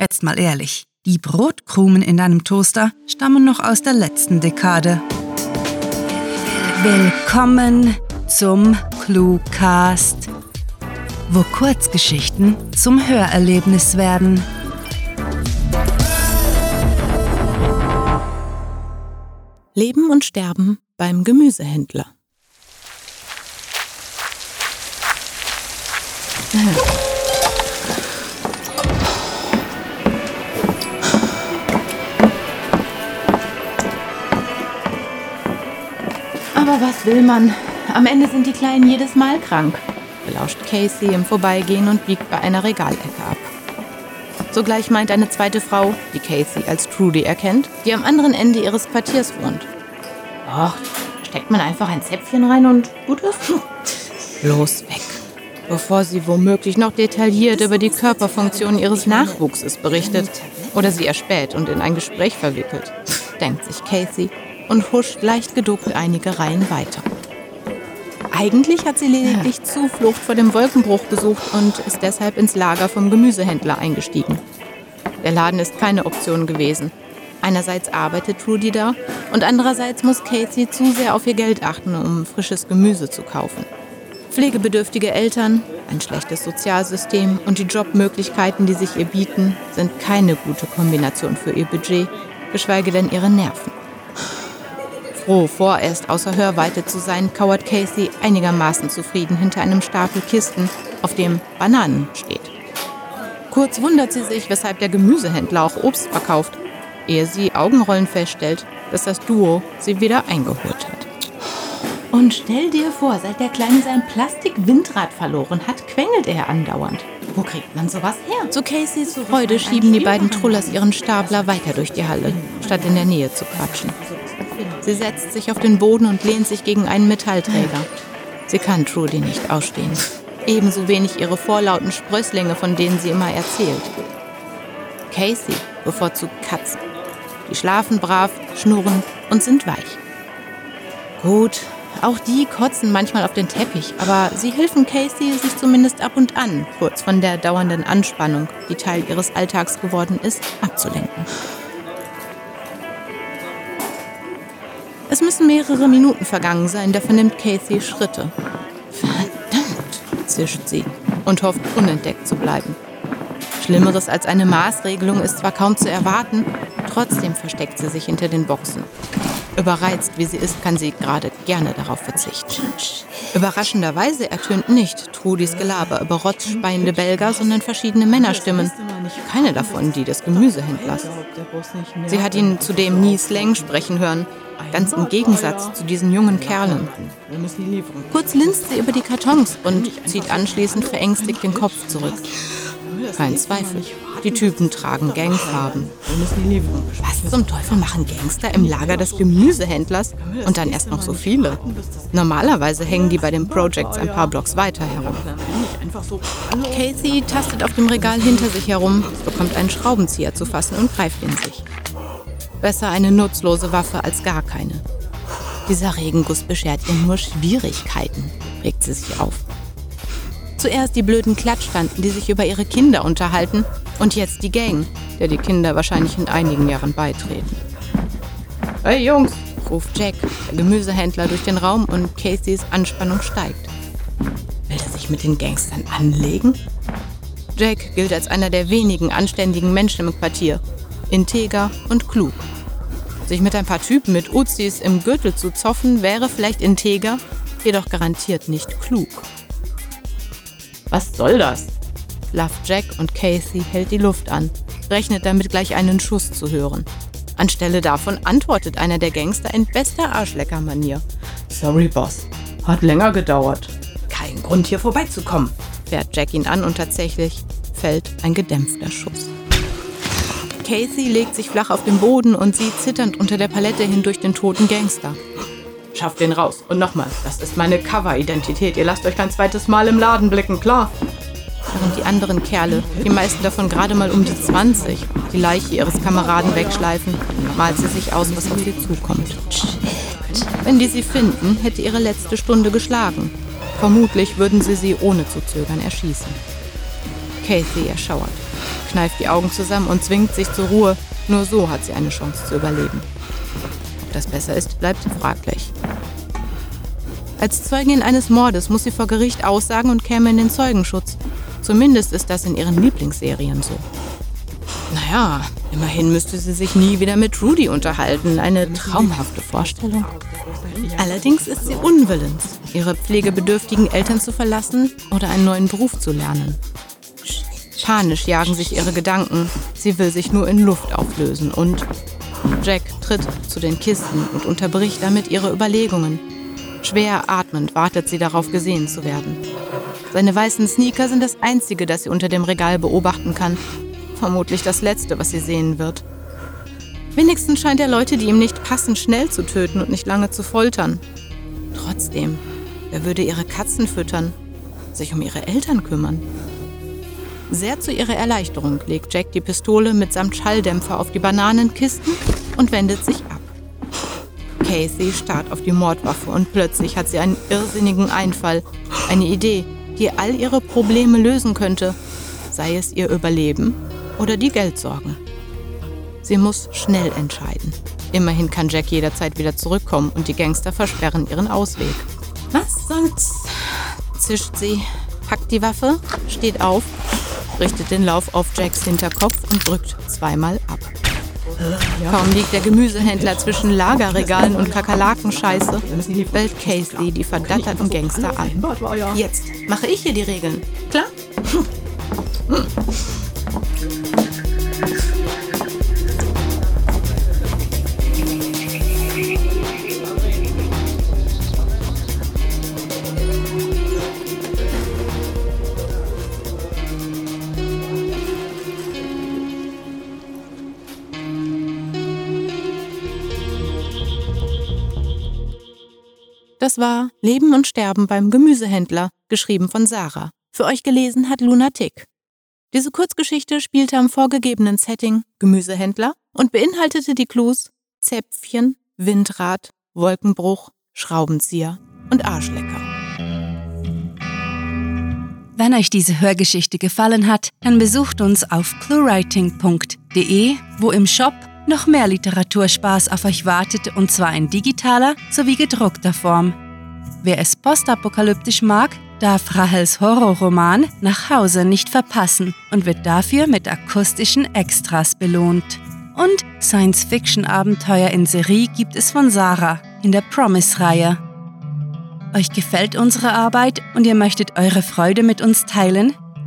Jetzt mal ehrlich, die Brotkrumen in deinem Toaster stammen noch aus der letzten Dekade. Willkommen zum Cluecast, wo Kurzgeschichten zum Hörerlebnis werden. Leben und Sterben beim Gemüsehändler. Aber was will man? Am Ende sind die Kleinen jedes Mal krank, belauscht Casey im Vorbeigehen und biegt bei einer Regalecke ab. Sogleich meint eine zweite Frau, die Casey als Trudy erkennt, die am anderen Ende ihres Quartiers wohnt. Ach, steckt man einfach ein Zäpfchen rein und gut ist? Los weg. Bevor sie womöglich noch detailliert über die Körperfunktion ihres Nachwuchses berichtet oder sie erspäht und in ein Gespräch verwickelt, denkt sich Casey und huscht leicht geduckt einige Reihen weiter. Eigentlich hat sie lediglich Zuflucht vor dem Wolkenbruch gesucht und ist deshalb ins Lager vom Gemüsehändler eingestiegen. Der Laden ist keine Option gewesen. Einerseits arbeitet Trudy da und andererseits muss Casey zu sehr auf ihr Geld achten, um frisches Gemüse zu kaufen. Pflegebedürftige Eltern, ein schlechtes Sozialsystem und die Jobmöglichkeiten, die sich ihr bieten, sind keine gute Kombination für ihr Budget, geschweige denn ihre Nerven. Froh, vorerst außer Hörweite zu sein, kauert Casey einigermaßen zufrieden hinter einem Stapel Kisten, auf dem Bananen steht. Kurz wundert sie sich, weshalb der Gemüsehändler auch Obst verkauft, ehe sie augenrollend feststellt, dass das Duo sie wieder eingeholt hat. Und stell dir vor, seit der Kleine sein Plastik-Windrad verloren hat, quengelt er andauernd. Wo kriegt man sowas her? Zu Caseys Freude schieben die beiden Trullers ihren Stapler weiter durch die Halle, statt in der Nähe zu quatschen. Sie setzt sich auf den Boden und lehnt sich gegen einen Metallträger. Sie kann Trudy nicht ausstehen. Ebenso wenig ihre vorlauten Sprösslinge, von denen sie immer erzählt. Casey bevorzugt Katzen. Die schlafen brav, schnurren und sind weich. Gut, auch die kotzen manchmal auf den Teppich, aber sie helfen Casey, sich zumindest ab und an, kurz von der dauernden Anspannung, die Teil ihres Alltags geworden ist, abzulenken. Es müssen mehrere Minuten vergangen sein, da vernimmt Casey Schritte. Verdammt, zischt sie und hofft, unentdeckt zu bleiben. Schlimmeres als eine Maßregelung ist zwar kaum zu erwarten, trotzdem versteckt sie sich hinter den Boxen. Überreizt wie sie ist, kann sie gerade gerne darauf verzichten. Überraschenderweise ertönt nicht Trudis Gelaber über rotzspeiende Belger, sondern verschiedene Männerstimmen. Keine davon die des Gemüsehändlers. Sie hat ihn zudem nie Slang sprechen hören, ganz im Gegensatz zu diesen jungen Kerlen. Kurz linst sie über die Kartons und zieht anschließend verängstigt den Kopf zurück. Kein Zweifel. Die Typen tragen Gangfarben. Was zum Teufel machen Gangster im Lager des Gemüsehändlers? Und dann erst noch so viele. Normalerweise hängen die bei den Projects ein paar Blocks weiter herum. Casey tastet auf dem Regal hinter sich herum, bekommt einen Schraubenzieher zu fassen und greift in sich. Besser eine nutzlose Waffe als gar keine. Dieser Regenguss beschert ihr nur Schwierigkeiten, regt sie sich auf. Zuerst die blöden Klatschtanten, die sich über ihre Kinder unterhalten, und jetzt die Gang, der die Kinder wahrscheinlich in einigen Jahren beitreten. Hey Jungs, ruft Jack, der Gemüsehändler, durch den Raum und Caseys Anspannung steigt. Will er sich mit den Gangstern anlegen? Jack gilt als einer der wenigen anständigen Menschen im Quartier. Integer und klug. Sich mit ein paar Typen mit Uzis im Gürtel zu zoffen, wäre vielleicht integer, jedoch garantiert nicht klug. Was soll das? Love Jack und Casey hält die Luft an, rechnet damit gleich einen Schuss zu hören. Anstelle davon antwortet einer der Gangster in bester Arschlecker-Manier. Sorry, Boss. Hat länger gedauert. Kein Grund, hier vorbeizukommen, fährt Jack ihn an und tatsächlich fällt ein gedämpfter Schuss. Casey legt sich flach auf den Boden und sieht zitternd unter der Palette hindurch den toten Gangster. Schafft den raus. Und nochmal, das ist meine Cover-Identität. Ihr lasst euch kein zweites Mal im Laden blicken, klar? Während die anderen Kerle, die meisten davon gerade mal um die 20, die Leiche ihres Kameraden wegschleifen, malt sie sich aus, was auf sie zukommt. Wenn die sie finden, hätte ihre letzte Stunde geschlagen. Vermutlich würden sie sie ohne zu zögern erschießen. Casey erschauert. kneift die Augen zusammen und zwingt sich zur Ruhe. Nur so hat sie eine Chance zu überleben. Ob das besser ist, bleibt fraglich. Als Zeugin eines Mordes muss sie vor Gericht aussagen und käme in den Zeugenschutz. Zumindest ist das in ihren Lieblingsserien so. Naja, immerhin müsste sie sich nie wieder mit Rudy unterhalten. Eine traumhafte Vorstellung. Allerdings ist sie unwillens, ihre pflegebedürftigen Eltern zu verlassen oder einen neuen Beruf zu lernen. Panisch jagen sich ihre Gedanken. Sie will sich nur in Luft auflösen und Jack tritt zu den Kisten und unterbricht damit ihre Überlegungen. Schwer atmend wartet sie darauf, gesehen zu werden. Seine weißen Sneaker sind das Einzige, das sie unter dem Regal beobachten kann. Vermutlich das Letzte, was sie sehen wird. Wenigstens scheint er Leute, die ihm nicht passen, schnell zu töten und nicht lange zu foltern. Trotzdem, wer würde ihre Katzen füttern, sich um ihre Eltern kümmern? Sehr zu ihrer Erleichterung legt Jack die Pistole mitsamt Schalldämpfer auf die Bananenkisten und wendet sich ab. Casey starrt auf die Mordwaffe und plötzlich hat sie einen irrsinnigen Einfall, eine Idee, die all ihre Probleme lösen könnte, sei es ihr Überleben oder die Geldsorgen. Sie muss schnell entscheiden. Immerhin kann Jack jederzeit wieder zurückkommen und die Gangster versperren ihren Ausweg. Was soll's? zischt sie, packt die Waffe, steht auf, richtet den Lauf auf Jacks Hinterkopf und drückt zweimal ab. Kaum liegt der Gemüsehändler zwischen Lagerregalen und Kakerlakenscheiße, bellt Casey die verdatterten Gangster an. Jetzt mache ich hier die Regeln. Klar? Das war Leben und Sterben beim Gemüsehändler, geschrieben von Sarah. Für euch gelesen hat Lunatic. Diese Kurzgeschichte spielte am vorgegebenen Setting Gemüsehändler und beinhaltete die Clues Zäpfchen, Windrad, Wolkenbruch, Schraubenzieher und Arschlecker. Wenn euch diese Hörgeschichte gefallen hat, dann besucht uns auf cluewriting.de, wo im Shop noch mehr Literaturspaß auf euch wartet und zwar in digitaler sowie gedruckter Form. Wer es postapokalyptisch mag, darf Rahels Horrorroman Nach Hause nicht verpassen und wird dafür mit akustischen Extras belohnt. Und Science-Fiction-Abenteuer in Serie gibt es von Sarah in der Promise-Reihe. Euch gefällt unsere Arbeit und ihr möchtet eure Freude mit uns teilen?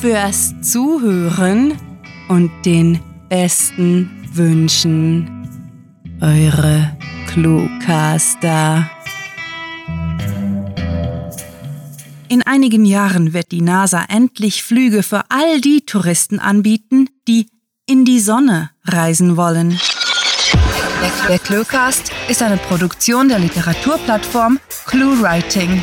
fürs Zuhören und den besten Wünschen. Eure Cluecaster. In einigen Jahren wird die NASA endlich Flüge für all die Touristen anbieten, die in die Sonne reisen wollen. Der Cluecast ist eine Produktion der Literaturplattform ClueWriting.